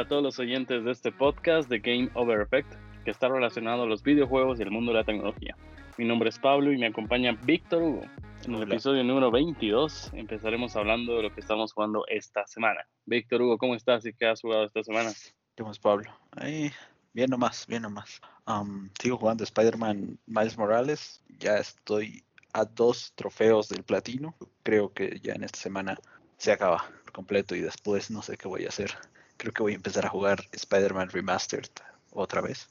a todos los oyentes de este podcast de Game Over Effect, que está relacionado a los videojuegos y el mundo de la tecnología. Mi nombre es Pablo y me acompaña Víctor Hugo. En el episodio número 22 empezaremos hablando de lo que estamos jugando esta semana. Víctor Hugo, ¿cómo estás y qué has jugado esta semana? ¿Cómo es Pablo? Ahí, bien nomás, bien nomás. sigo jugando Spider-Man Miles Morales. Ya estoy a dos trofeos del platino. Creo que ya en esta semana se acaba completo y después no sé qué voy a hacer. Creo que voy a empezar a jugar Spider-Man Remastered otra vez.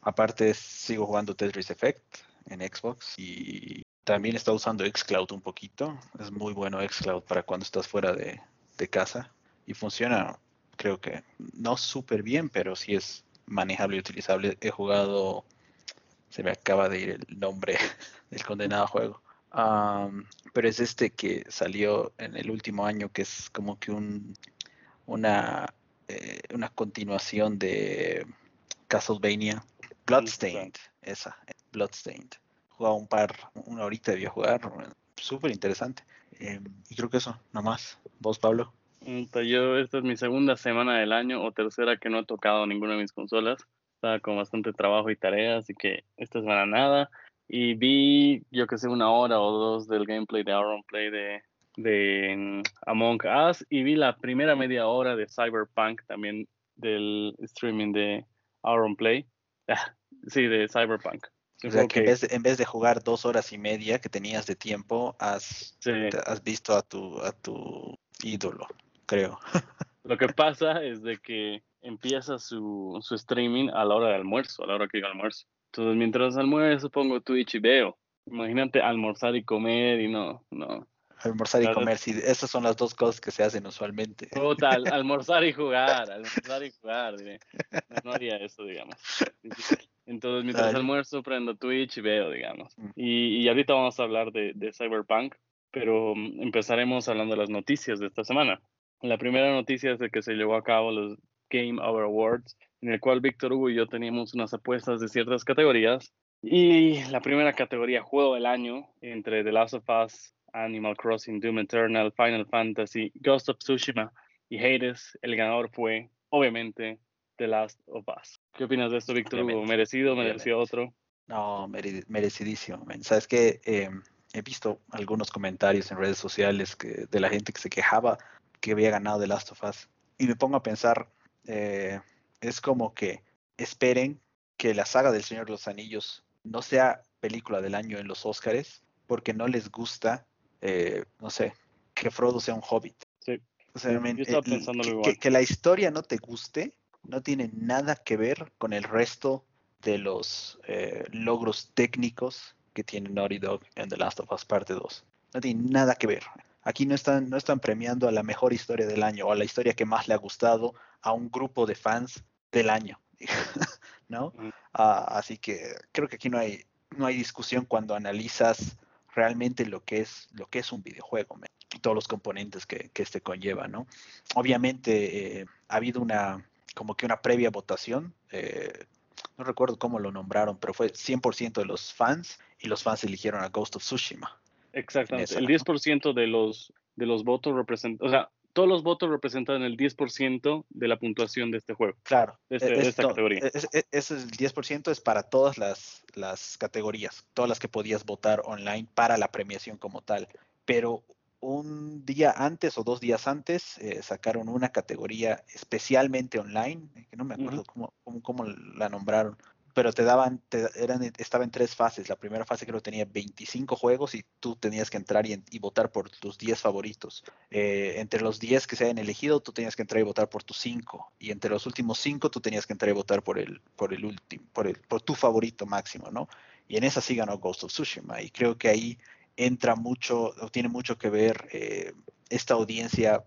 aparte sigo jugando Tetris Effect en Xbox y también está usando Xcloud un poquito. Es muy bueno Xcloud para cuando estás fuera de, de casa y funciona creo que no súper bien, pero sí es manejable y utilizable. He jugado, se me acaba de ir el nombre del condenado juego pero es este que salió en el último año, que es como que un, una, eh, una continuación de Castlevania. Bloodstained, esa, Bloodstained. Jugaba un par, una horita debía jugar, súper interesante. Em, y creo que eso, nomás. ¿Vos, Pablo? Yo, esta es mi segunda semana del año o tercera que no he tocado ninguna de mis consolas. Estaba con bastante trabajo y tareas, así que esta semana nada. Y vi, yo que sé, una hora o dos del gameplay de Auron Play de, de mm, Among Us y vi la primera media hora de Cyberpunk también del streaming de Auron Play. Ah, sí, de Cyberpunk. O sea, que, en, vez de, jugar dos horas y media que tenías de tiempo, has, has visto a tu, a tu ídolo, creo. Lo que pasa es de que empieza su, su streaming a la hora de almuerzo, a la hora que llega almuerzo. Entonces, mientras almuerzo, pongo Twitch y veo. Imagínate almorzar y comer y no, no. Almorzar y comer, sí, esas son las dos cosas que se hacen usualmente. Total, almorzar y jugar, almorzar y jugar, diré. No, haría eso, digamos. Entonces, mientras almuerzo, prendo Twitch y veo, digamos. Mm. Y, y ahorita vamos a hablar de, de Cyberpunk, pero mm, empezaremos hablando de las noticias de esta semana. La primera noticia es de que se llevó a cabo los Game Over Awards en el cual Víctor Hugo y yo teníamos unas apuestas de ciertas categorías. Y la primera categoría, juego del año, entre The Last of Us, Animal Crossing, Doom Eternal, Final Fantasy, Ghost of Tsushima y Hades, el ganador fue, obviamente, The Last of Us. ¿Qué opinas de esto, Víctor Hugo? ¿Merecido? ¿Mereció otro? No, merecidísimo. ¿Sabes qué? Em, he visto algunos comentarios en redes sociales que, de la gente que se quejaba que había ganado The Last of Us. Y me pongo a pensar, eh, es como que esperen que la saga del Señor de los Anillos no sea película del año en los Oscars porque no les gusta, eh, no sé, que Frodo sea un hobbit. Sí. O sea, eh, que, la historia no te guste no tiene nada que ver con el resto de los eh, logros técnicos que tiene Naughty Dog en The Last of Us Parte 2. No tiene nada que ver. Aquí no están, no están premiando a la mejor historia del año o a la historia que más le ha gustado a un grupo de fans del año, ¿no? Ah, así que creo que aquí no hay, no hay discusión cuando analizas realmente lo que es, lo que es un videojuego, y todos los componentes que, que este conlleva, ¿no? Obviamente eh, ha habido una, como que una previa votación, eh, no recuerdo cómo lo nombraron, pero fue 100% de los fans y los fans eligieron a Ghost of Tsushima. Exactamente. el 10% de los, de los votos representan, o sea, todos los votos representan el 10% de la puntuación de este juego. Claro. De, este, esta categoría. Ese es, el 10% es para todas las, las categorías, todas las que podías votar online para la premiación como tal. Pero un día antes o dos días antes eh, sacaron una categoría especialmente online, que no me acuerdo cómo, cómo, la nombraron, pero te daban, te, eran, estaba en tres fases. La primera fase creo que tenía 25 juegos y tú tenías que entrar y, votar por tus 10 favoritos. Eh, entre los 10 que se hayan elegido, tú tenías que entrar y votar por tus 5. Y entre los últimos 5, tú tenías que entrar y votar por el, por el último, por, el, por tu favorito máximo, ¿no? Y en esa sí ganó Ghost of Tsushima. Y creo que ahí entra mucho, o tiene mucho que ver eh, esta audiencia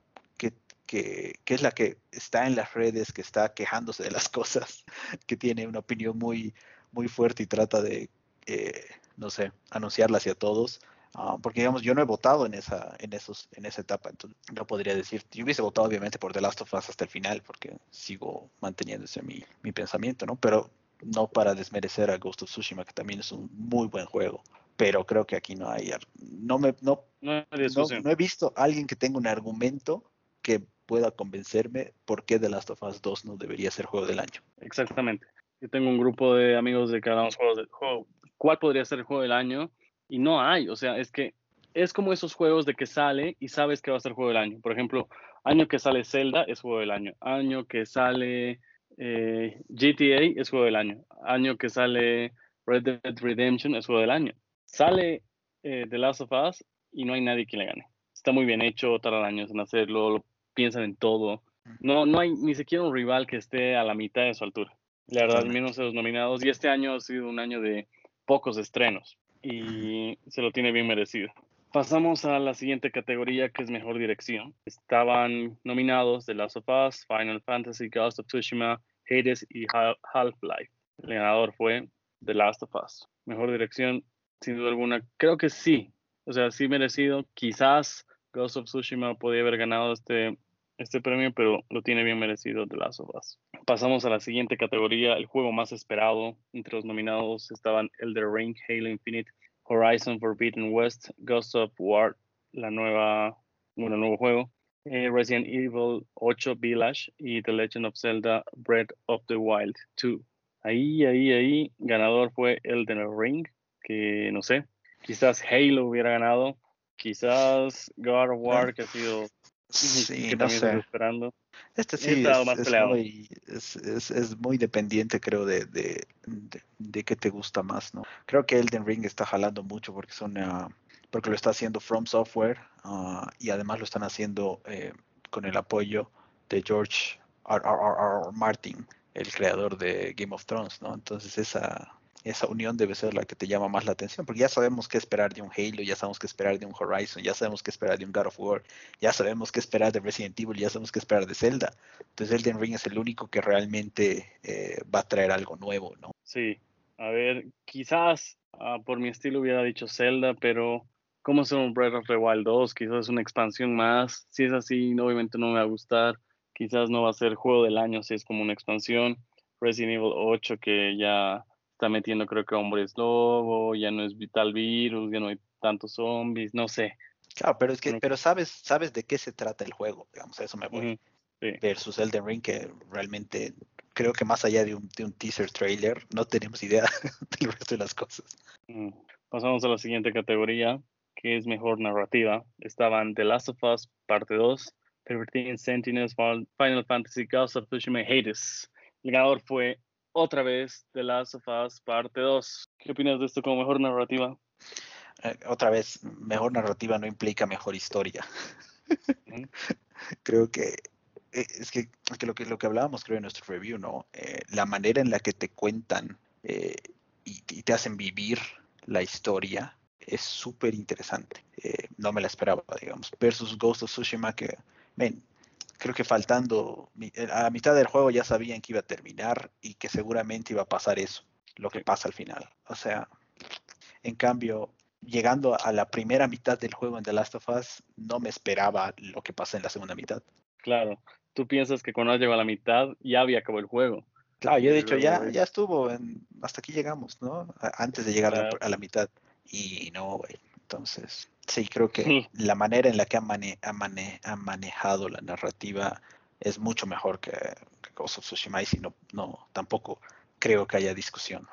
que, es la que está en las redes, que está quejándose de las cosas, que tiene una opinión muy, muy fuerte y trata de, eh, no sé, anunciarla hacia todos. Ah, porque digamos, yo no he votado en esa, en esos, en esa etapa, entonces no podría decir, yo hubiese votado obviamente por The Last of Us hasta el final, porque sigo manteniéndose mi, mi pensamiento, ¿no? Pero no para desmerecer a Ghost of Tsushima, que también es un muy buen juego. Pero creo que aquí no hay, no me, no, no, no he visto a alguien que tenga un argumento que pueda convencerme por qué The Last of Us 2 no debería ser juego del año. Exactamente. Yo tengo un grupo de amigos de cada uno juegos del juego. ¿Cuál podría ser el juego del año? Y no hay. O sea, es que es como esos juegos de que sale y sabes que va a ser juego del año. Por ejemplo, año que sale Zelda es juego del año. Año que sale eh, GTA es juego del año. Año que sale Red Dead Redemption es juego del año. Sale eh, The Last of Us y no hay nadie que le gane. Está muy bien hecho, tardan años en hacerlo, lo piensan en todo. No, no hay ni siquiera un rival que esté a la mitad de su altura. La verdad, menos de los nominados. Y este año ha sido un año de pocos estrenos y se lo tiene bien merecido. Pasamos a la siguiente categoría que es mejor dirección. Estaban nominados The Last of Us, Final Fantasy, Ghost of Tsushima, Hades y Half-Life. El ganador fue The Last of Us. Mejor dirección, sin duda alguna, creo que sí. O sea, sí merecido. Quizás Ghost of Tsushima podía haber ganado este, este premio, pero lo tiene bien merecido The Last of Us. Pasamos a la siguiente categoría, el juego más esperado. Entre los nominados estaban Elder Ring, Halo Infinite, Horizon Forbidden West, Ghost of War, la nueva, bueno, nuevo juego, eh, Resident Evil 8 Village y The Legend of Zelda Breath of the Wild 2. Ahí, ahí, ahí, ganador fue Elden Ring, que no sé, quizás Halo hubiera ganado, quizás God of War, que ha sido sí, que no sé. esperando. Este sí es, es, es, muy, dependiente, creo, de, de, de, qué te gusta más, ¿no? Creo que Elden Ring está jalando mucho porque son porque lo está haciendo From Software ah, y además lo están haciendo eh, con el apoyo de George R. R. Martin, el creador de Game of Thrones, ¿no? Entonces esa esa unión debe ser la que te llama más la atención, porque ya sabemos qué esperar de un Halo, ya sabemos qué esperar de un Horizon, ya sabemos qué esperar de un God of War, ya sabemos qué esperar de Resident Evil, ya sabemos qué esperar de Zelda. Entonces Elden Ring es el único que realmente eh, va a traer algo nuevo, ¿no? Sí, a ver, quizás ah, por mi estilo hubiera dicho Zelda, pero ¿cómo es un Breath of the Wild 2? Quizás es una expansión más. Si es así, obviamente no me va a gustar. Quizás no va a ser juego del año si es como una expansión. Resident Evil 8 que ya está metiendo creo que hombres lobo, ya no es vital virus, ya no hay tantos zombies, no sé. Claro, pero es que, pero sabes, sabes de qué se trata el juego, digamos, eso me voy. Versus Elden Ring, que realmente creo que más allá de un, de un teaser trailer, no tenemos idea del resto de las cosas. Pasamos a la siguiente categoría, que es mejor narrativa. Estaban The Last of Us, parte 2, 13 Sentinels, Final Fantasy, Ghost of Tsushima, Hades. El ganador fue otra vez The Last of Us parte 2. ¿Qué opinas de esto como mejor narrativa? Eh, otra vez, mejor narrativa no implica mejor historia. creo que eh, es que, lo que lo que hablábamos creo en nuestro review, ¿no? Eh, la manera en la que te cuentan y, te hacen vivir la historia es súper interesante. no me la esperaba, digamos. Versus Ghost of Tsushima que, ven, creo que faltando eh, a la mitad del juego ya sabían que iba a terminar y que seguramente iba a pasar eso, lo que pasa al final. O sea, en cambio, llegando a la primera mitad del juego en The Last of Us, no me esperaba lo que pasa en la segunda mitad. Claro, tú piensas que cuando llegado a la mitad ya había acabado el juego. Claro, yo he dicho, ya, ya estuvo, hasta aquí llegamos, ¿no? Antes de llegar a, a, la mitad. Y no, güey. Entonces, sí, creo que la manera en la que ha, ha, manejado la narrativa es mucho mejor que, que Ghost of Tsushima y si no, no, tampoco creo que haya discusión.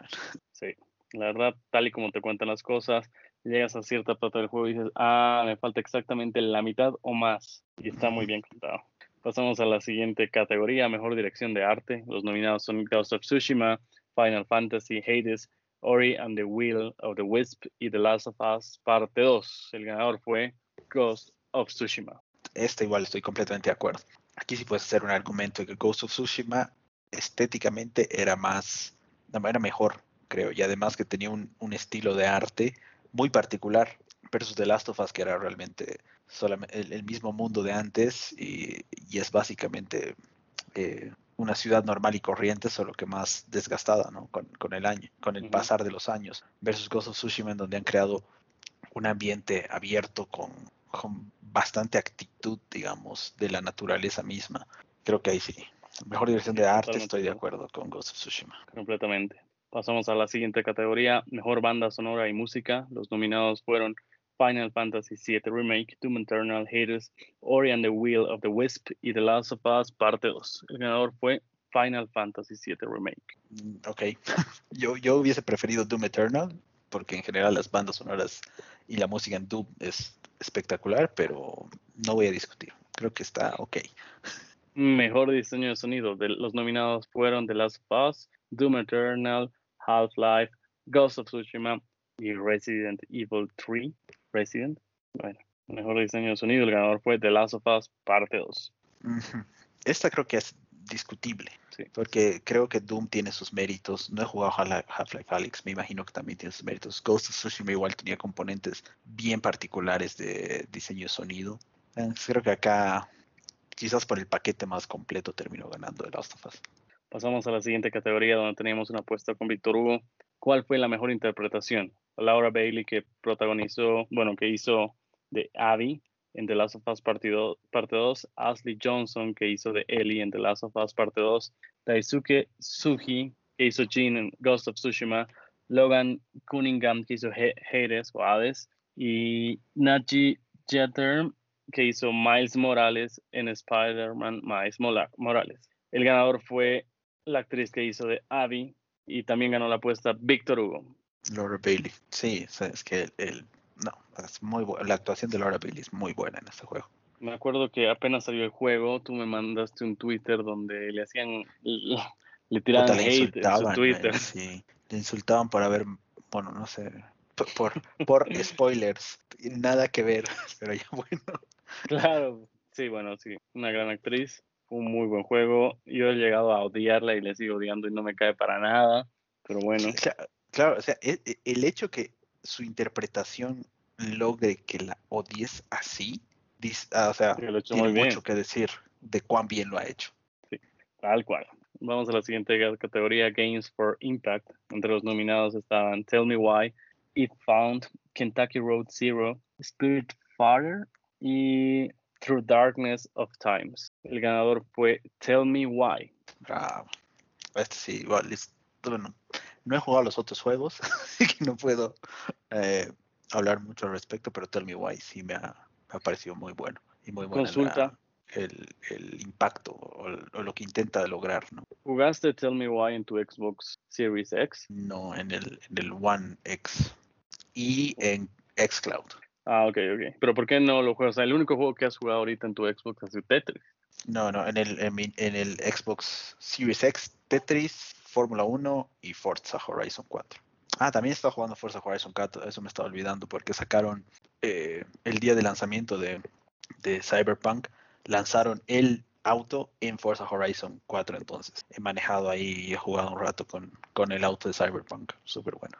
Sí, la verdad, tal y como te cuentan las cosas, llegas a cierta parte del juego y dices, ah, me falta exactamente la mitad o más. Y está muy bien contado. Pasamos a la siguiente categoría, mejor dirección de arte. Los nominados son Ghost of Tsushima, Final Fantasy, Hades, Ori and the Will of the Wisp y The Last of Us parte 2. El ganador fue Ghost of Tsushima. Este igual estoy completamente de acuerdo. Aquí sí puedes hacer un argumento de que Ghost of Tsushima estéticamente era más, era mejor, creo, y además que tenía un, estilo de arte muy particular versus The Last of Us, que era realmente solamente el, mismo mundo de antes y, es básicamente eh, una ciudad normal y corriente, solo que más desgastada, ¿no? Con, el año, con el pasar de los años, versus Ghost of Tsushima, en donde han creado un ambiente abierto con, bastante actitud, digamos, de la naturaleza misma. Creo que ahí sí. Mejor dirección de arte, estoy de acuerdo con Ghost of Tsushima. Completamente. Pasamos a la siguiente categoría, mejor banda sonora y música. Los nominados fueron Final Fantasy VII Remake, Doom Eternal, Hades, Ori and the Wheel of the Wisp y The Last of Us Parte 2. El ganador fue Final Fantasy VII Remake. Mm, ok, yo, yo hubiese preferido Doom Eternal porque en general las bandas sonoras y la música en Doom es espectacular, pero no voy a discutir. Creo que está ok. Mejor diseño de sonido. De los nominados fueron The Last of Us, Doom Eternal, Half-Life, Ghost of Tsushima y Resident Evil 3. Resident. Bueno, mejor diseño de sonido. El ganador fue The Last of Us Parte 2. Esta creo que es discutible. Porque creo que Doom tiene sus méritos. No he jugado Half-Life Alyx, me imagino que también tiene sus méritos. Ghost of Tsushima igual tenía componentes bien particulares de diseño de sonido. Creo que acá, quizás por el paquete más completo, terminó ganando The Last of Us. Pasamos a la siguiente categoría donde teníamos una apuesta con Víctor Hugo. ¿Cuál fue la mejor interpretación? Laura Bailey que protagonizó, bueno, que hizo de Abby en The Last of Us parte 2, Ashley Johnson, que hizo de Ellie en The Last of Us parte 2, Daisuke Suji, que hizo Jean en Ghost of Tsushima, Logan Cunningham, que hizo Hades o Hades, y Nachi Jeter, que hizo Miles Morales en Spider-Man Miles Morales. El ganador fue la actriz que hizo de Abby y también ganó la apuesta Victor Hugo. Laura Bailey, sí, es que el, no, es muy la actuación de Laura Bailey es muy buena en este juego. Me acuerdo que apenas salió el juego, tú me mandaste un Twitter donde le hacían, le tiraban hate en su Twitter. sí, le insultaban por haber, bueno, no sé, por, por, spoilers, nada que ver, pero ya bueno. Claro, sí, bueno, sí, una gran actriz, un muy buen juego. Yo he llegado a odiarla y le sigo odiando y no me cae para nada, pero bueno. Claro, o sea, e, e, el hecho que su interpretación logre que la odies así, ah, o sea, tiene mucho que decir de cuán bien lo ha hecho. Sí, tal cual. Vamos a la siguiente categoría, Games for Impact. Entre los nominados estaban Tell Me Why, It Found, Kentucky Road Zero, Spirit Father y Through Darkness of Times. El ganador fue Tell Me Why. Bravo. Este sí, igual, bueno, no he jugado los otros juegos, así que no puedo eh, hablar mucho al respecto, pero Tell Me Why sí me ha, parecido muy bueno y muy bueno. Consulta. el, impacto o, lo que intenta lograr. ¿no? ¿Jugaste Tell Me Why en tu Xbox Series X? No, en el, en el One X y en Xcloud. Ah, ok, ok. Pero ¿por qué no lo juegas? El único juego que has jugado ahorita en tu Xbox es Tetris. No, no, en el, en, en el Xbox Series X, Tetris, Fórmula 1 y Forza Horizon 4. Ah, también estaba jugando Forza Horizon 4, eso me estaba olvidando, porque sacaron eh, el día de lanzamiento de, Cyberpunk, lanzaron el auto en Forza Horizon 4 entonces. He manejado ahí y he jugado un rato con, con el auto de Cyberpunk, súper bueno.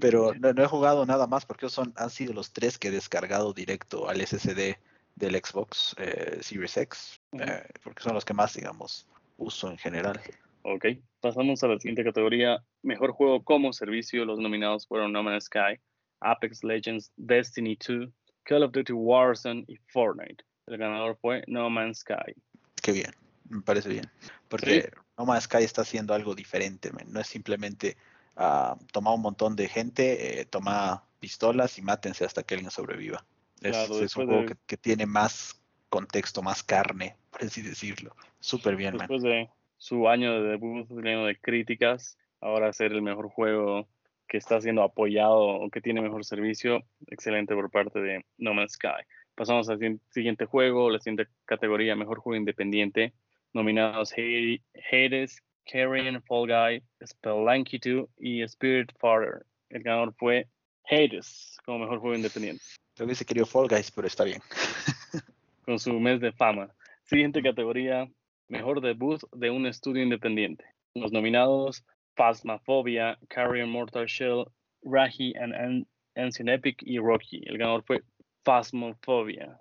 Pero no, he jugado nada más porque son, han sido los tres que he descargado directo al SSD del Xbox eh, Series X, eh, porque son los que más, digamos, uso en general. Ok, pasamos a la siguiente categoría. Mejor juego como servicio. Los nominados fueron No Man's Sky, Apex Legends, Destiny 2, Call of Duty Warzone y Fortnite. El ganador fue No Man's Sky. Qué bien, me parece bien. Porque No Man's Sky está haciendo algo diferente. No es simplemente uh, tomar un montón de gente, eh, tomar pistolas y mátense hasta que alguien sobreviva. Es, un juego que, tiene más contexto, más carne, por así decirlo. Súper bien, Después de su año de debut lleno de críticas, ahora ser el mejor juego que está siendo apoyado o que tiene mejor servicio, excelente por parte de No Man's Sky. Pasamos al siguiente juego, la siguiente categoría, mejor juego independiente, nominados Hades, Carrion, Fall Guy, Spelunky 2 y Spirit Father. El ganador fue Hades como mejor juego independiente. Yo hubiese querido Fall Guys, pero está bien. Con su mes de fama. Siguiente categoría, Mejor debut de un estudio independiente. Los nominados Phasmophobia, Carrier Mortal Shell, Rahi and Ancient Epic y Rocky. El ganador fue Phasmophobia.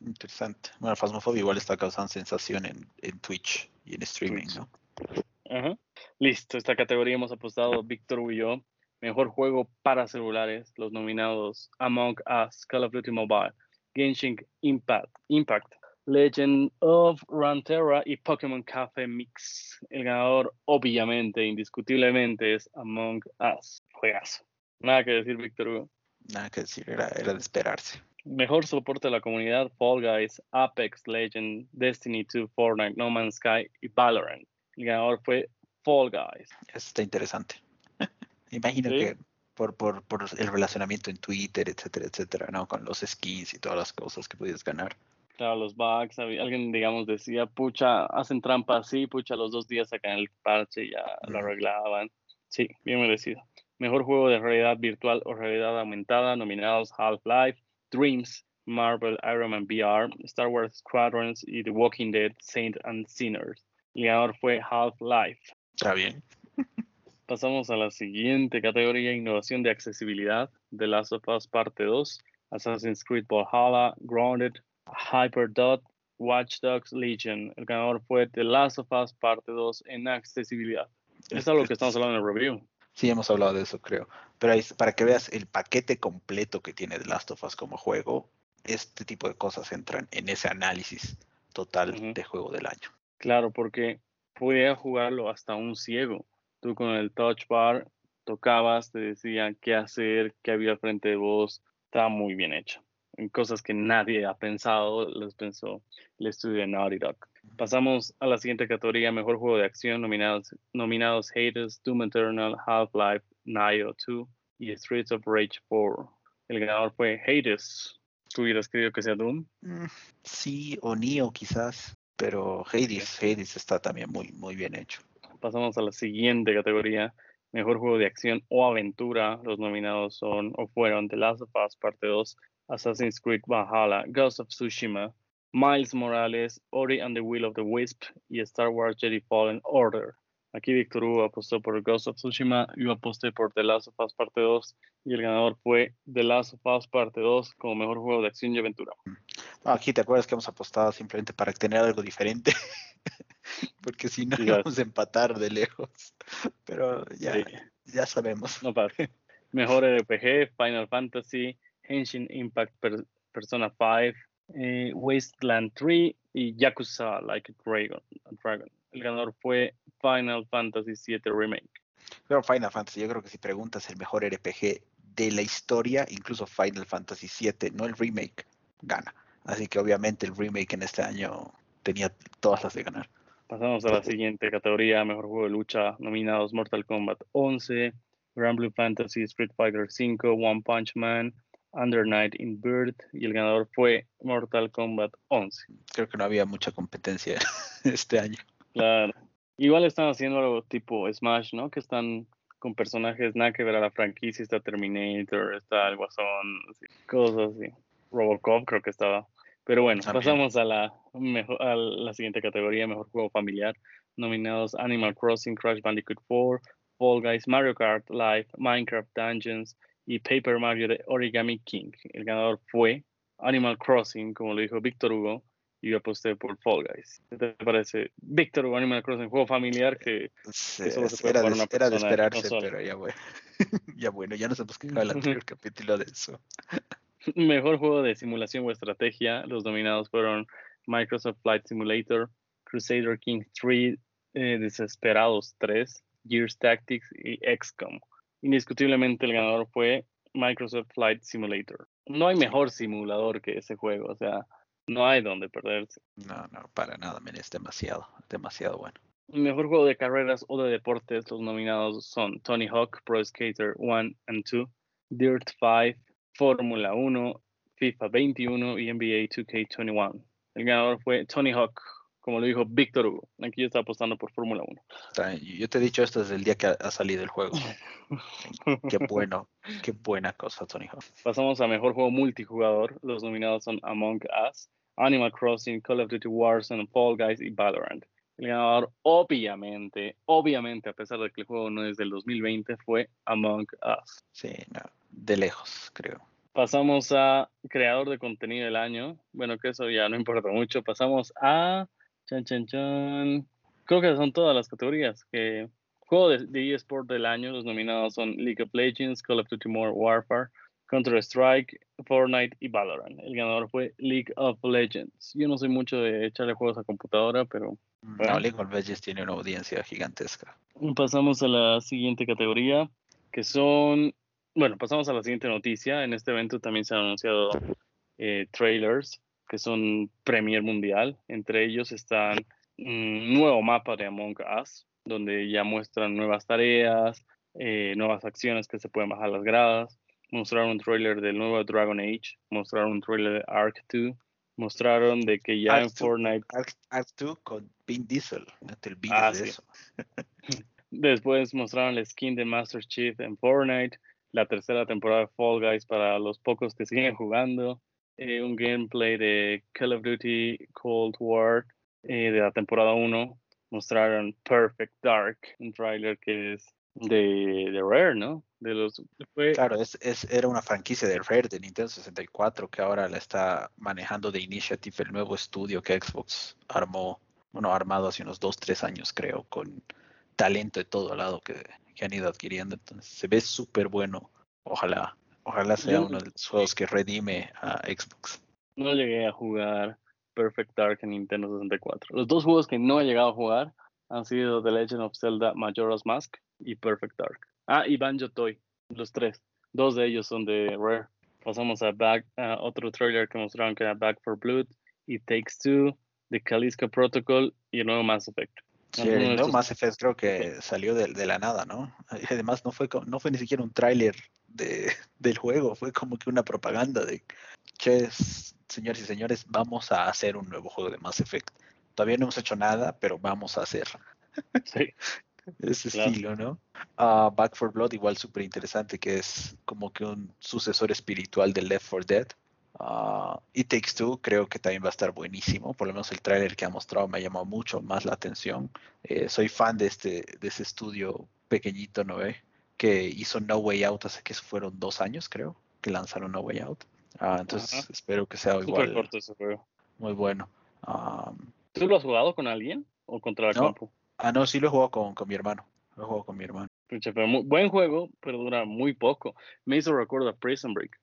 Interesante. Bueno, Phasmophobia igual está causando sensación en, en Twitch y en streaming, ¿no? Ajá. Listo, esta categoría hemos apostado Víctor yo. Mejor juego para celulares. Los nominados Among Us, Call of Duty Mobile, Genshin Impact, Impact Legend of Runeterra y Pokémon Café Mix. El ganador, obviamente, indiscutiblemente, es Among Us. Juegazo. Nada que decir, Víctor Hugo. Nada que decir, era, era de esperarse. Mejor soporte de la comunidad, Fall Guys, Apex Legend, Destiny 2, Fortnite, No Man's Sky y Valorant. El ganador fue Fall Guys. Eso está interesante. Imagino que por, por, por, el relacionamiento en Twitter, etcétera, etcétera, ¿no? Con los skins y todas las cosas que podías ganar. Claro, los bugs, alguien, digamos, decía, pucha, hacen trampa así, pucha, los dos días sacan el parche y ya lo arreglaban. Sí, bien merecido. Mejor juego de realidad virtual o realidad aumentada, nominados Half-Life, Dreams, Marvel, Iron Man VR, Star Wars Squadrons y The Walking Dead, Saint and Sinners. El ganador fue Half-Life. Está bien. Pasamos a la siguiente categoría, innovación de accesibilidad, The Last of Us Parte 2, Assassin's Creed Valhalla, Grounded, Hyperdot, Watch Dogs Legion. El ganador fue The Last of Us Parte 2 en accesibilidad. Es algo que estamos hablando en el review. Sí, hemos hablado de eso, creo. Pero para que veas el paquete completo que tiene The Last of Us como juego, este tipo de cosas entran en ese análisis total de juego del año. Claro, porque podía jugarlo hasta un ciego. Tú con el touch bar tocabas, te decían qué hacer, qué había frente de vos. Estaba muy bien hecho. En cosas que nadie ha pensado, les pensó el estudio de Naughty Dog. Pasamos a la siguiente categoría, mejor juego de acción, nominados, nominados Hades, Doom Eternal, Half-Life, Nioh 2 y Streets of Rage 4. El ganador fue Hades. ¿Tú hubieras querido que sea Doom? Mm, sí, o Nioh quizás, pero Hades, Hades está también muy, muy bien hecho. Pasamos a la siguiente categoría, mejor juego de acción o aventura. Los nominados son o fueron The Last of Us Parte 2, Assassin's Creed Valhalla, Ghost of Tsushima, Miles Morales, Ori and the Will of the Wisp y Star Wars Jedi Fallen Order. Aquí Víctor Hugo apostó por Ghost of Tsushima, yo aposté por The Last of Us Parte 2 y el ganador fue The Last of Us Parte 2 como mejor juego de acción y aventura. aquí te acuerdas que hemos apostado simplemente para tener algo diferente, porque si no íbamos a empatar de lejos, pero ya, ya sabemos. No pasa. Mejor RPG, Final Fantasy, Henshin Impact Persona 5, eh, Wasteland 3 y Yakuza Like a Dragon, Dragon. El ganador fue Final Fantasy VII Remake. Pero Final Fantasy, yo creo que si preguntas el mejor RPG de la historia, incluso Final Fantasy VII, no el remake, gana. Así que obviamente el remake en este año tenía todas las de ganar. Pasamos a la siguiente categoría, mejor juego de lucha, nominados Mortal Kombat 11, Grand Blue Fantasy, Street Fighter 5, One Punch Man, Under Night in Bird y el ganador fue Mortal Kombat 11. Creo que no había mucha competencia este año. Claro. Igual están haciendo algo tipo Smash, ¿no? Que están con personajes nada que ver a la franquicia. Está Terminator, está el Guasón, cosas así. Robocop creo que estaba. Pero bueno, pasamos a la, mejor, a la siguiente categoría, mejor juego familiar. Nominados Animal Crossing, Crash Bandicoot 4, Fall Guys, Mario Kart Live, Minecraft Dungeons, y Paper Mario de Origami King. El ganador fue Animal Crossing, como lo dijo Víctor Hugo, y yo aposté por Fall Guys. ¿Qué te parece? Víctor Hugo, Animal Crossing, juego familiar que, solo se puede era, de, era de esperarse, pero ya bueno. ya bueno, ya nos hemos quedado el anterior capítulo de eso. Mejor juego de simulación o estrategia. Los dominados fueron Microsoft Flight Simulator, Crusader King 3, eh, Desesperados 3, Gears Tactics y XCOM indiscutiblemente el ganador fue Microsoft Flight Simulator. No hay mejor simulador que ese juego, o sea, no hay donde perderse. No, no, para nada, es demasiado, demasiado bueno. El mejor juego de carreras o de deportes, los nominados son Tony Hawk, Pro Skater 1 and 2, Dirt 5, Fórmula 1, FIFA 21 y NBA 2K21. El ganador fue Tony Hawk como lo dijo Víctor Hugo. Aquí yo estaba apostando por Fórmula 1. Yo te he dicho esto desde el día que ha, salido el juego. qué bueno, qué buena cosa, Tony Hawk. Pasamos a mejor juego multijugador. Los nominados son Among Us, Animal Crossing, Call of Duty Warzone, Fall Guys y Valorant. El ganador, obviamente, obviamente, a pesar de que el juego no es del 2020, fue Among Us. Sí, de lejos, creo. Pasamos a creador de contenido del año. Bueno, que eso ya no importa mucho. Pasamos a Chan, chan, chan. Creo que son todas las categorías. Que juego de, eSport del año, los nominados son League of Legends, Call of Duty Modern Warfare, Counter-Strike, Fortnite y Valorant. El ganador fue League of Legends. Yo no soy mucho de echarle juegos a computadora, pero... No, League of Legends tiene una audiencia gigantesca. Pasamos a la siguiente categoría, que son bueno, pasamos a la siguiente noticia. En este evento también se han anunciado eh, trailers que son Premier Mundial. Entre ellos están un nuevo mapa de Among Us, donde ya muestran nuevas tareas, eh, nuevas acciones que se pueden bajar las gradas. Mostraron un trailer del nuevo Dragon Age, mostraron un trailer de Ark 2, mostraron de que ya en Fortnite. Ark, 2 con Vin Diesel, no te olvides de eso. Después mostraron la skin de Master Chief en Fortnite, la tercera temporada de Fall Guys para los pocos que siguen jugando, eh, un gameplay de Call of Duty Cold War eh, de la temporada 1. Mostraron Perfect Dark, un trailer que es de, de Rare, ¿no? De los, Claro, es, es, era una franquicia de Rare de Nintendo 64 que ahora la está manejando de Initiative, el nuevo estudio que Xbox armó, bueno, armado hace unos 2, 3 años creo, con talento de todo lado que, que han ido adquiriendo. Entonces se ve súper bueno. Ojalá, ojalá sea uno de los juegos que redime a Xbox. No llegué a jugar Perfect Dark en Nintendo 64. Los dos juegos que no he llegado a jugar han sido The Legend of Zelda Majora's Mask y Perfect Dark. Ah, y Banjo Toy, los tres. Dos de ellos son de Rare. Pasamos a Back, otro trailer que mostraron que era Back for Blood y Takes Two, The Kaliska Protocol y el nuevo Mass Effect. Sí, el nuevo Mass Effect creo que salió de, de, la nada, ¿no? Además no fue, no fue ni siquiera un tráiler de, del juego, fue como que una propaganda de, che, señores y señores, vamos a hacer un nuevo juego de Mass Effect. Todavía no hemos hecho nada, pero vamos a hacer. Sí. Ese estilo, ¿no? Uh, Back for Blood, igual súper interesante, que es como que un sucesor espiritual de Left 4 Dead. Uh, It Takes Two creo que también va a estar buenísimo, por lo menos el tráiler que ha mostrado me ha llamado mucho más la atención. Eh, soy fan de este de ese estudio pequeñito, ¿no ve? Que hizo No Way Out hace que fueron dos años, creo, que lanzaron No Way Out. Uh, entonces espero que sea igual. Corto ese juego. Muy bueno. ¿Tú lo has jugado con alguien o contra el campo? Ah, no, sí lo he jugado con, con mi hermano. Lo he jugado con mi hermano. pero muy, buen juego, pero dura muy poco. Me hizo recuerdo a Prison Break.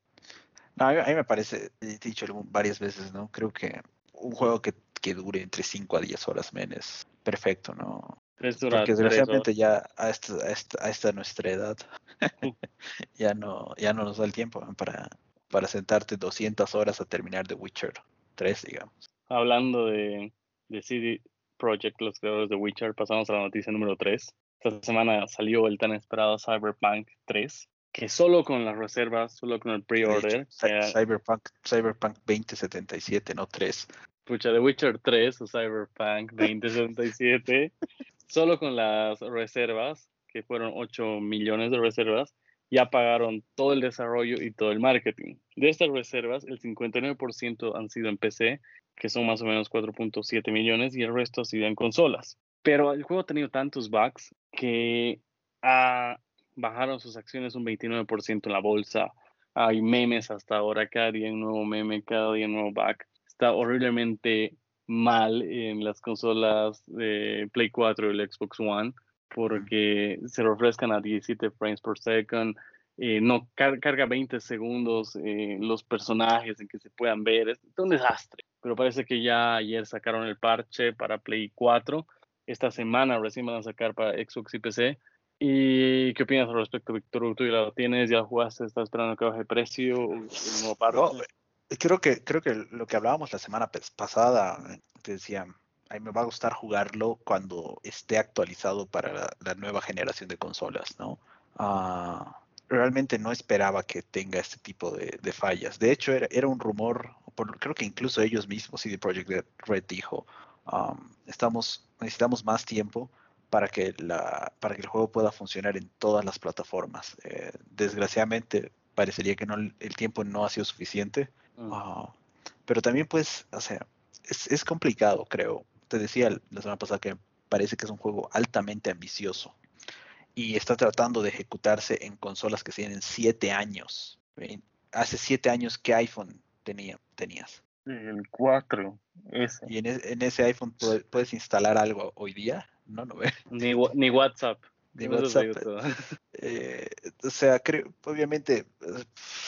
No, a, mí, me parece, he dicho varias veces, ¿no? Creo que un juego que, que dure entre 5 a 10 horas, men, es perfecto, ¿no? Porque desgraciadamente ya a esta, a esta, nuestra edad ya no ya no nos da el tiempo para, para sentarte 200 horas a terminar The Witcher 3, digamos. Hablando de, de CD, Project, los creadores de Witcher, pasamos a la noticia número 3. Esta semana salió el tan esperado Cyberpunk 3, que solo con las reservas, solo con el pre-order. Cyberpunk, Cyberpunk 2077, no 3. Pucha, The Witcher 3 o Cyberpunk 2077, solo con las reservas, que fueron 8 millones de reservas, ya pagaron todo el desarrollo y todo el marketing. De estas reservas, el 59% han sido en PC que son más o menos 4.7 millones, y el resto ha sido en consolas. Pero el juego ha tenido tantos bugs que bajaron sus acciones un 29% en la bolsa. Hay memes hasta ahora, cada día un nuevo meme, cada día un nuevo bug. Está horriblemente mal en las consolas de Play 4 y el Xbox One porque se refrescan a 17 frames per second, eh, no carga 20 segundos eh, los personajes en que se puedan ver, es un desastre. Pero parece que ya ayer sacaron el parche para Play 4. Esta semana recién van a sacar para Xbox y PC. ¿Y qué opinas al respecto, Víctor? ¿Tú ya lo tienes? ¿Ya jugaste? ¿Estás esperando que baje el precio? No, creo, que, creo que lo que hablábamos la semana pasada, te decía, a mí me va a gustar jugarlo cuando esté actualizado para la, nueva generación de consolas, ¿no? Uh, realmente no esperaba que tenga este tipo de, fallas. De hecho, era, era un rumor, creo que incluso ellos mismos, CD Projekt Red dijo, um, estamos, necesitamos más tiempo para que, la, para que el juego pueda funcionar en todas las plataformas. Eh, desgraciadamente, parecería que no, el tiempo no ha sido suficiente. Mm. Ah, pero también, pues, o sea, es, es complicado, creo. Te decía la semana pasada que parece que es un juego altamente ambicioso y está tratando de ejecutarse en consolas que tienen siete años. Hace siete años, ¿qué iPhone tenía, tenías? El 4, ese. ¿Y en, ese iPhone puedes, instalar algo hoy día? No, no ve. Ni, ni WhatsApp. Ni WhatsApp. Eh, o sea, creo, obviamente,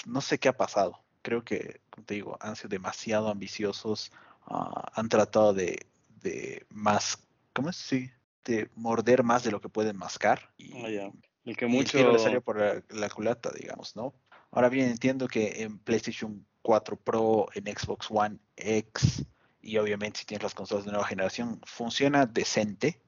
no sé qué ha pasado. Creo que, como te digo, han sido demasiado ambiciosos. Ah, han tratado de, de más, ¿cómo es? Sí, de morder más de lo que pueden mascar. Y, ah, El que mucho... le salió por la, culata, digamos, ¿no? Ahora bien, entiendo que en PlayStation 4 Pro, en Xbox One X y obviamente si tienes las consolas de nueva generación, funciona decente,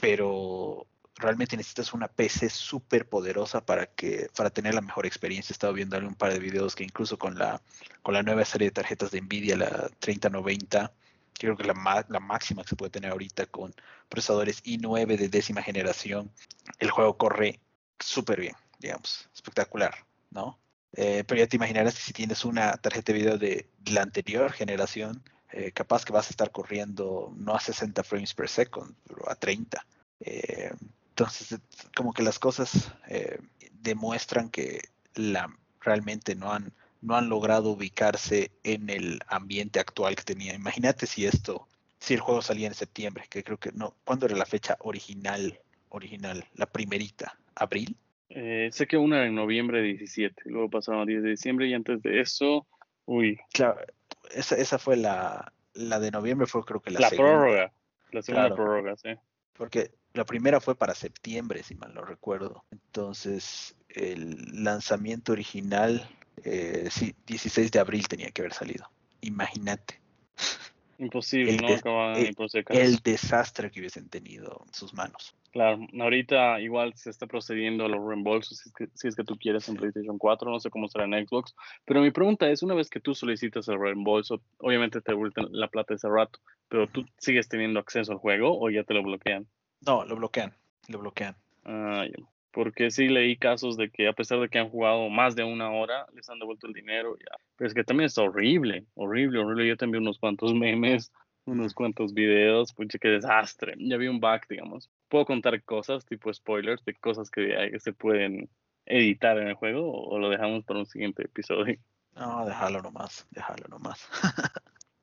pero realmente necesitas una PC súper poderosa para que para tener la mejor experiencia. He estado viendo un par de videos que incluso con la con la nueva serie de tarjetas de Nvidia, la 3090, creo que la, la máxima que se puede tener ahorita con procesadores i9 de décima generación, el juego corre súper bien, digamos, espectacular, ¿no? Eh, pero ya te imaginarás que si tienes una tarjeta de video de la anterior generación, eh, capaz que vas a estar corriendo no a 60 frames per second, pero a 30. Eh, entonces, como que las cosas demuestran que la, realmente no han, no han logrado ubicarse en el ambiente actual que tenía. Imagínate si esto, si el juego salía en septiembre, que creo que no, ¿cuándo era la fecha original? Original, la primerita, abril. Eh, sé que una era en noviembre 17, luego pasaron a 10 de diciembre y antes de eso, uy. Claro, esa, esa fue la, la de noviembre, fue creo que la, la prórroga, la segunda prórroga, sí. Porque la primera fue para septiembre, si mal no recuerdo. Entonces, el lanzamiento original, eh, sí, 16 de abril tenía que haber salido. Imagínate. Imposible, ¿no? el, el desastre que hubiesen tenido en sus manos. Claro, ahorita igual se está procediendo a los reembolsos si es, que, si es que tú quieres en PlayStation 4, no sé cómo será en Xbox, pero mi pregunta es, una vez que tú solicitas el reembolso, obviamente te devuelven la plata ese rato, pero tú sigues teniendo acceso al juego o ya te lo bloquean? No, lo bloquean, lo bloquean. Ah, Porque sí leí casos de que a pesar de que han jugado más de una hora, les han devuelto el dinero, ya. Pero es que también es horrible, horrible, horrible. Yo también unos cuantos memes unos cuantos videos, pucha, qué desastre. Ya vi un bug, digamos. Puedo contar cosas, tipo spoilers, de cosas que se pueden editar en el juego o lo dejamos para un siguiente episodio. No, déjalo nomás, déjalo nomás.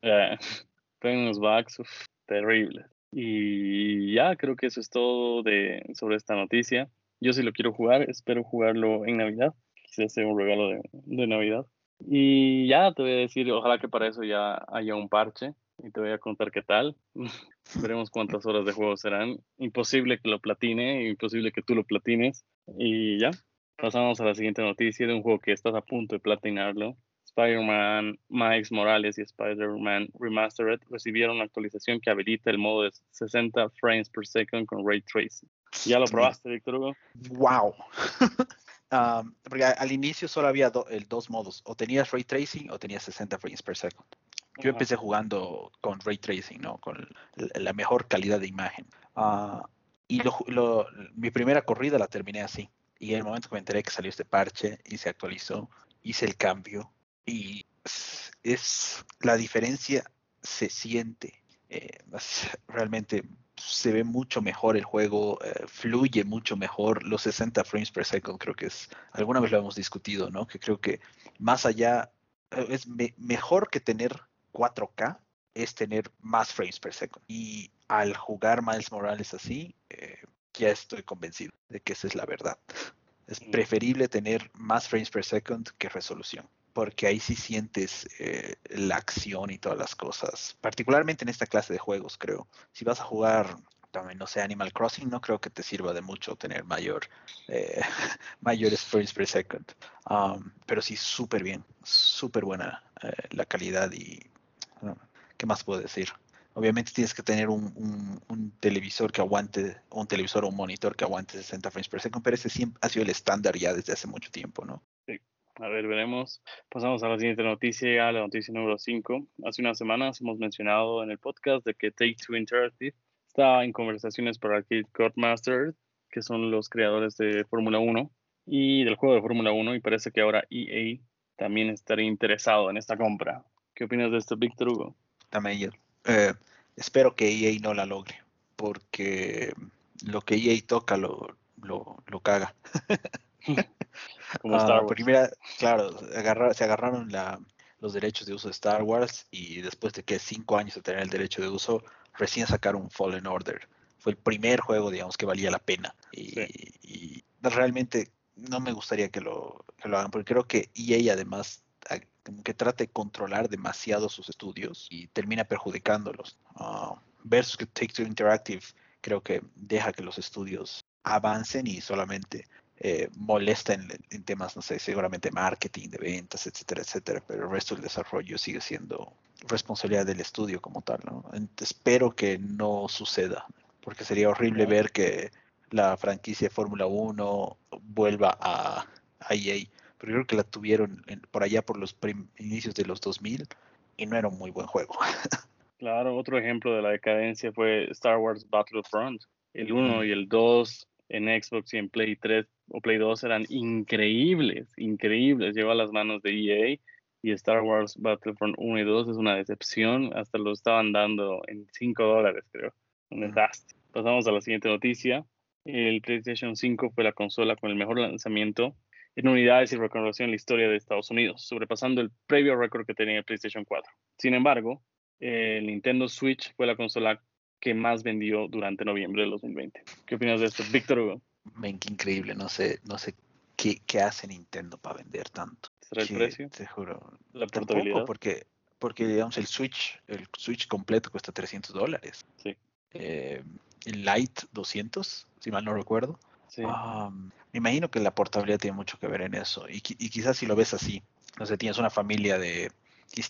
yeah. Tengo unos bugs terribles. Y ya, creo que eso es todo de, sobre esta noticia. Yo sí lo quiero jugar, espero jugarlo en Navidad. Quizás sea un regalo de, Navidad. Y ya te voy a decir, ojalá que para eso ya haya un parche y te voy a contar qué tal. Veremos cuántas horas de juego serán. Imposible que lo platine, imposible que tú lo platines. Y ya, pasamos a la siguiente noticia de un juego que estás a punto de platinarlo. Spider-Man Miles Morales y Spider-Man Remastered recibieron una actualización que habilita el modo de 60 frames per second con ray tracing. ¿Ya lo probaste, Víctor Hugo? ¡Wow! porque al inicio solo había el dos modos, o tenías ray tracing o tenías 60 frames per second. Yo empecé jugando con ray tracing, ¿no? Con la mejor calidad de imagen. Ah, y lo, mi primera corrida la terminé así. Y en el momento que me enteré que salió este parche y se actualizó, hice el cambio y es, la diferencia se siente. Eh, realmente se ve mucho mejor el juego, eh, fluye mucho mejor. Los 60 frames per second creo que es, alguna vez lo hemos discutido, ¿no? Que creo que más allá, eh, es mejor que tener 4K es tener más frames per second. Y al jugar Miles Morales así, eh, ya estoy convencido de que esa es la verdad. Es preferible tener más frames per second que resolución, porque ahí sí sientes eh, la acción y todas las cosas, particularmente en esta clase de juegos, creo. Si vas a jugar también, no sé, Animal Crossing, no creo que te sirva de mucho tener mayor, eh, mayores frames per second. Um, pero sí, súper bien, súper buena la calidad y ¿Qué más puedo decir? Obviamente tienes que tener un, televisor que aguante, un televisor o un monitor que aguante 60 frames per second, pero ese siempre ha sido el estándar ya desde hace mucho tiempo, ¿no? A ver, veremos. Pasamos a la siguiente noticia, la noticia número 5. Hace unas semanas hemos mencionado en el podcast de que Take Two Interactive está en conversaciones para Arcade Codemasters, que son los creadores de Fórmula 1 y del juego de Fórmula 1, y parece que ahora EA también estaría interesado en esta compra. ¿Qué opinas de esto, Víctor Hugo? También eh, espero que EA no la logre, porque lo que EA toca lo, lo, caga. Como Star ah, Wars. claro, se agarraron la, los derechos de uso de Star Wars y después de que cinco años de tener el derecho de uso, recién sacaron Fallen Order. Fue el primer juego, digamos, que valía la pena. Y, y realmente no me gustaría que lo, que lo hagan, porque creo que EA además como que trata de controlar demasiado sus estudios y termina perjudicándolos. Uh, versus que Take Two Interactive creo que deja que los estudios avancen y solamente eh, molesta en, temas, no sé, seguramente marketing, de ventas, etcétera, etcétera, pero el resto del desarrollo sigue siendo responsabilidad del estudio como tal, ¿no? espero que no suceda, porque sería horrible ver que la franquicia de Fórmula 1 vuelva a, a, EA, pero creo que la tuvieron por allá por los inicios de los 2000 y no era un muy buen juego. Claro, otro ejemplo de la decadencia fue Star Wars Battlefront. El 1 y el 2 en Xbox y en Play 3 o Play 2 eran increíbles, increíbles. Llegó a las manos de EA y Star Wars Battlefront 1 y 2 es una decepción. Hasta lo estaban dando en 5 dólares, creo. Un desastre. Pasamos a la siguiente noticia. El PlayStation 5 fue la consola con el mejor lanzamiento en unidades y recaudación en la historia de Estados Unidos, sobrepasando el previo récord que tenía el PlayStation 4. Sin embargo, el Nintendo Switch fue la consola que más vendió durante noviembre de 2020. ¿Qué opinas de esto, Víctor Hugo? Ven, qué increíble, no sé, no sé qué, qué hace Nintendo para vender tanto. ¿Será el precio? Te juro. La portabilidad. porque, porque digamos el Switch, el Switch completo cuesta 300 dólares. Sí. Eh, el Lite 200, si mal no recuerdo. Sí. me imagino que la portabilidad tiene mucho que ver en eso. Y, y quizás si lo ves así, no sé, tienes una familia de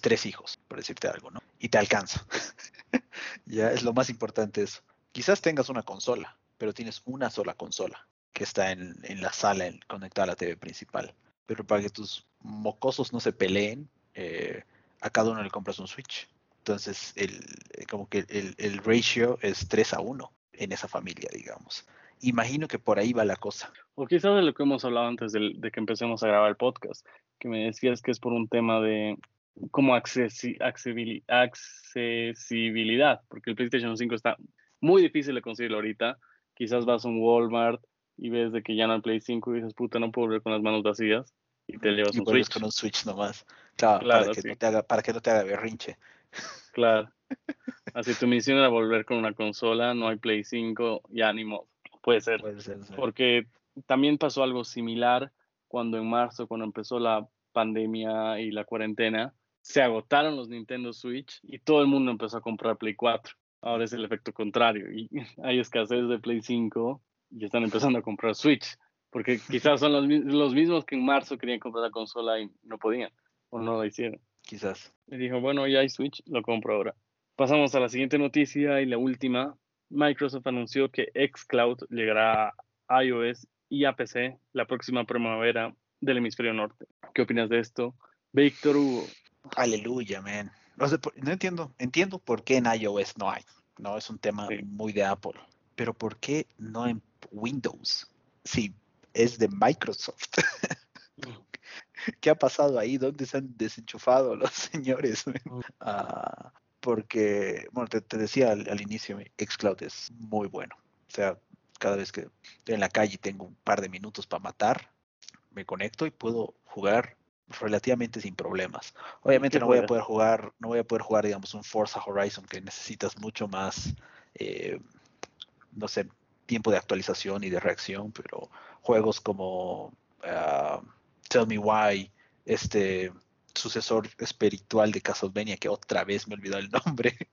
tres hijos, por decirte algo, ¿no? Y te alcanza. ya es lo más importante eso. Quizás tengas una consola, pero tienes una sola consola que está en, la sala conectada a la TV principal. Pero para que tus mocosos no se peleen, eh, a cada uno le compras un Switch. Entonces, el, eh, como que el, ratio es 3 a 1 en esa familia, digamos. Imagino que por ahí va la cosa. O quizás de lo que hemos hablado antes de, de que empecemos a grabar el podcast, que me decías que es por un tema de, como accesibilidad, porque el PlayStation 5 está muy difícil de conseguirlo ahorita. Quizás vas a un Walmart y ves de que ya no hay Play 5 y dices, puta, no puedo volver con las manos vacías y te llevas un Switch. con un Switch nomás. Claro, para, que no te haga, para que no te haga berrinche. Claro. Así tu misión era volver con una consola, no hay Play 5, ya ni modo. Puede ser. Puede ser Porque también pasó algo similar cuando en marzo, cuando empezó la pandemia y la cuarentena, se agotaron los Nintendo Switch y todo el mundo empezó a comprar Play 4. Ahora es el efecto contrario y hay escasez de Play 5 y están empezando a comprar Switch, porque quizás son los, los mismos que en marzo querían comprar la consola y no podían o no lo hicieron. Quizás. Y dijo, bueno, ya hay Switch, lo compro ahora. Pasamos a la siguiente noticia y la última. Microsoft anunció que xCloud llegará a iOS y a PC la próxima primavera del hemisferio norte. ¿Qué opinas de esto? Víctor Hugo. Aleluya, man. No, entiendo, entiendo por qué en iOS no hay. No, es un tema muy de Apple. Pero ¿por qué no en Windows? Si es de Microsoft. ¿Qué ha pasado ahí? ¿Dónde se han desenchufado los señores? Ah, porque, bueno, te, decía al, inicio, Xcloud es muy bueno. O sea, cada vez que estoy en la calle y tengo un par de minutos para matar, me conecto y puedo jugar relativamente sin problemas. Obviamente no voy a poder jugar, no voy a poder jugar, digamos, un Forza Horizon que necesitas mucho más, eh, no sé, tiempo de actualización y de reacción, pero juegos como ah, Tell Me Why, este sucesor espiritual de Castlevania, que otra vez me olvidó el nombre.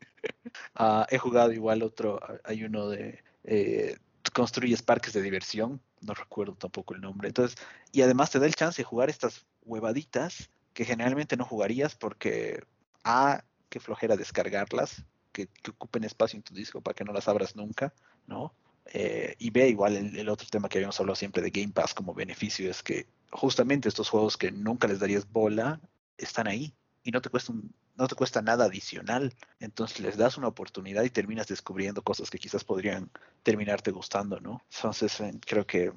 Ah, he jugado igual otro, hay uno de eh, construyes parques de diversión, no recuerdo tampoco el nombre. Entonces, y además te da el chance de jugar estas huevaditas que generalmente no jugarías porque A, qué flojera descargarlas, que, ocupen espacio en tu disco para que no las abras nunca, ¿no? Eh, y B, igual el, otro tema que habíamos hablado siempre de Game Pass como beneficio es que justamente estos juegos que nunca les darías bola están ahí y no te cuesta no te cuesta nada adicional. Entonces les das una oportunidad y terminas descubriendo cosas que quizás podrían terminarte gustando, ¿no? Entonces creo que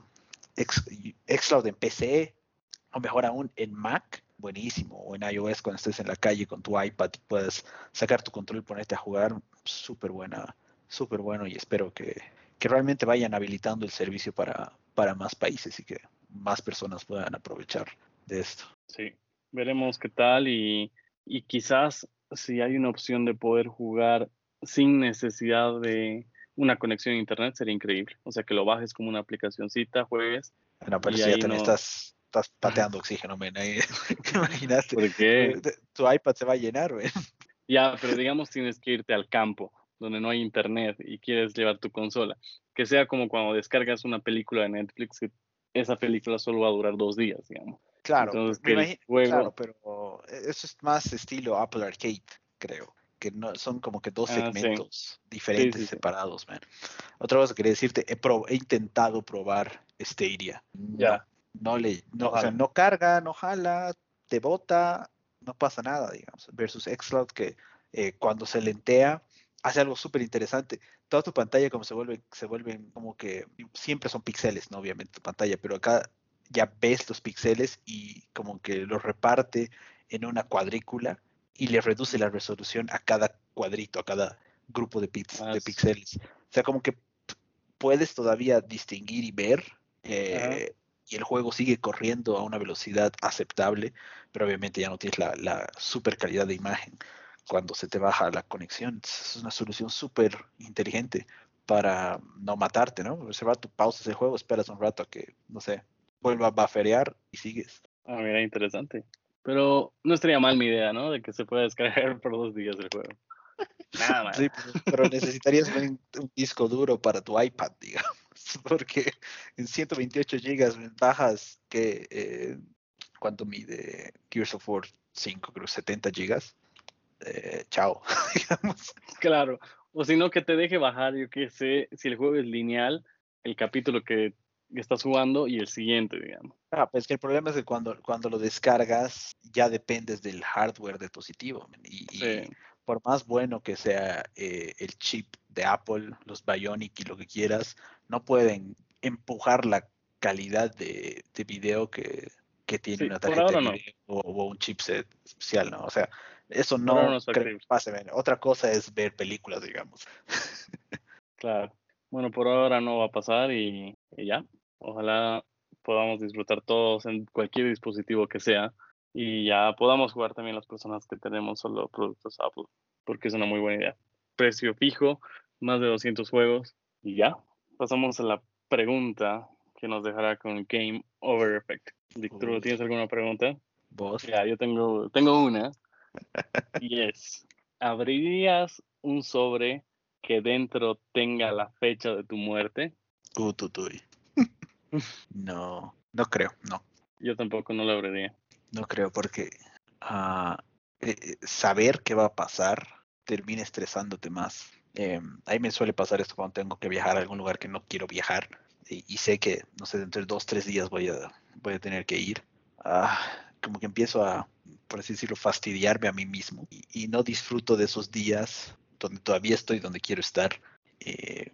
Xcloud en PC o mejor aún en Mac, buenísimo, o en iOS cuando estés en la calle con tu iPad y puedas sacar tu control y ponerte a jugar, súper buena, súper bueno y espero que, realmente vayan habilitando el servicio para, para más países y que más personas puedan aprovechar de esto. Sí, veremos qué tal y, y quizás si hay una opción de poder jugar sin necesidad de una conexión a internet sería increíble. O sea, que lo bajes como una aplicacióncita, juegues. Bueno, pero si ya te estás estás pateando oxígeno, men. Ahí, ¿Te imaginaste? ¿Por qué? Tu iPad se va a llenar, men. Ya, pero digamos tienes que irte al campo donde no hay internet y quieres llevar tu consola. Que sea como cuando descargas una película de Netflix, que esa película solo va a durar dos días, digamos. Claro, claro, pero eso es más estilo Apple Arcade, creo que no, son como que dos ah, segmentos diferentes separados, man. Otra cosa que quería decirte, he, he intentado probar Stadia. Ya. No, le, no, o sea, no carga, no jala, te bota, no pasa nada, digamos. Versus Xcloud que eh, cuando se lentea hace algo súper interesante. Toda tu pantalla como se vuelve, se vuelven como que siempre son píxeles, ¿no? Obviamente tu pantalla, pero acá ya ves los píxeles y como que los reparte en una cuadrícula y le reduce la resolución a cada cuadrito, a cada grupo de, de píxeles. O sea, como que puedes todavía distinguir y ver. Eh, y el juego sigue corriendo a una velocidad aceptable, pero obviamente ya no tienes la, la super calidad de imagen cuando se te baja la conexión. Es una solución súper inteligente para no matarte, ¿no? Se va, tu pausas el juego, esperas un rato a que, no sé, vuelva a bufferear y sigues. Ah, mira, interesante. Pero no estaría mal mi idea, ¿no? De que se pueda descargar por dos días el juego. Nada más. Sí, pero, necesitarías un, disco duro para tu iPad, digamos, porque en 128 gigas bajas que eh, ¿cuánto mide Gears of War 5? Creo 70 gigas. Eh, chao, digamos. Claro, o si no que te deje bajar, yo qué sé, si el juego es lineal, el capítulo que estás jugando y el siguiente, digamos. Ah, pues que el problema es que cuando, cuando lo descargas ya dependes del hardware dispositivo. Y, por más bueno que sea eh, el chip de Apple, los Bionic y lo que quieras, no pueden empujar la calidad de, de video que, que tiene una tarjeta o, un chipset especial, ¿no? O sea, eso no, no creo que pase. Otra cosa es ver películas, digamos. claro. Bueno, por ahora no va a pasar y ya. Ojalá podamos disfrutar todos en cualquier dispositivo que sea y ya podamos jugar también las personas que tenemos solo productos Apple, porque es una muy buena idea. Precio fijo, más de 200 juegos y ya. Pasamos a la pregunta que nos dejará con Game Over Effect. Víctor, ¿tienes alguna pregunta? ¿Vos? Ya, yo tengo, tengo una. y es, ¿abrirías un sobre que dentro tenga la fecha de tu muerte? Uh, no, no creo, no. Yo tampoco no lo abriría. No creo porque uh, saber qué va a pasar termina estresándote más. Eh, a mí me suele pasar esto cuando tengo que viajar a algún lugar que no quiero viajar y, sé que, no sé, dentro de dos, tres días voy a, voy a tener que ir. Uh, como que empiezo a, por así decirlo, fastidiarme a mí mismo y, no disfruto de esos días donde todavía estoy donde quiero estar eh,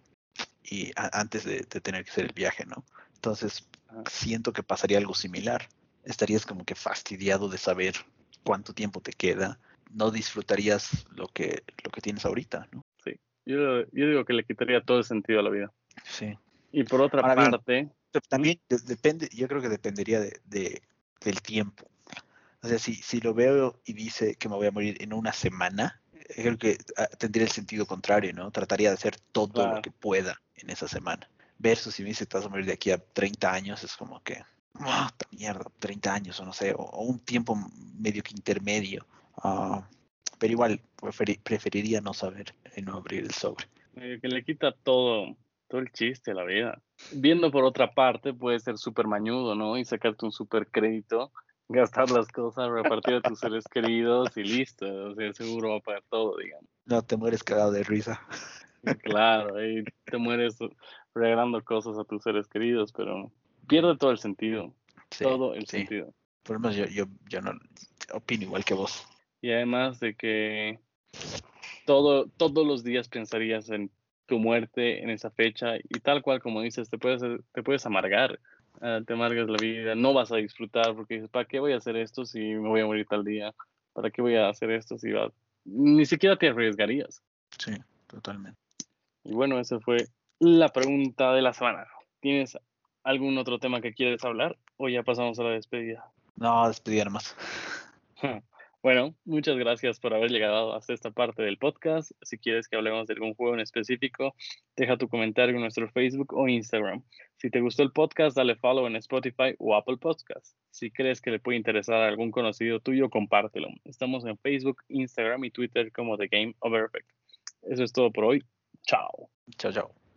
y antes de, de, tener que hacer el viaje, ¿no? Entonces, siento que pasaría algo similar. Estarías como que fastidiado de saber cuánto tiempo te queda. No disfrutarías lo que, lo que tienes ahorita, ¿no? Sí. Yo, yo digo que le quitaría todo el sentido a la vida. Sí. Y por otra parte. también depende, yo creo que dependería de, de, del tiempo. O sea, si, si lo veo y dice que me voy a morir en una semana, creo que ah, tendría el sentido contrario, ¿no? Trataría de hacer todo lo que pueda en esa semana versus si me dice que vas a morir de aquí a 30 años, es como que, oh, mierda, 30 años o no sé, o, un tiempo medio que intermedio. Ah, pero igual preferiría no saber y no abrir el sobre. que le quita todo, todo el chiste a la vida. Viendo por otra parte, puede ser súper mañudo, ¿no? Y sacarte un súper crédito, gastar las cosas, repartir a tus seres queridos y listo. O sea, seguro va a pagar todo, digamos. No, te mueres cagado de risa. Claro, ahí te mueres regalando cosas a tus seres queridos, pero pierde todo el sentido. todo el sentido. Por lo menos yo, yo, yo no opino igual que vos. Y además de que todo, todos los días pensarías en tu muerte en esa fecha y tal cual como dices, te puedes, te puedes amargar, ah, te amargas la vida, no vas a disfrutar porque dices, ¿para qué voy a hacer esto si me voy a morir tal día? ¿Para qué voy a hacer esto si va... Ni siquiera te arriesgarías. Sí, totalmente. Y bueno, esa fue la pregunta de la semana. ¿Tienes algún otro tema que quieres hablar o ya pasamos a la despedida? No, despedida más. Bueno, muchas gracias por haber llegado hasta esta parte del podcast. Si quieres que hablemos de algún juego en específico, deja tu comentario en nuestro Facebook o Instagram. Si te gustó el podcast, dale follow en Spotify o Apple Podcast. Si crees que le puede interesar a algún conocido tuyo, compártelo. Estamos en Facebook, Instagram y Twitter como The Game Over Effect. eso es todo por hoy. Chao. Chao, chao.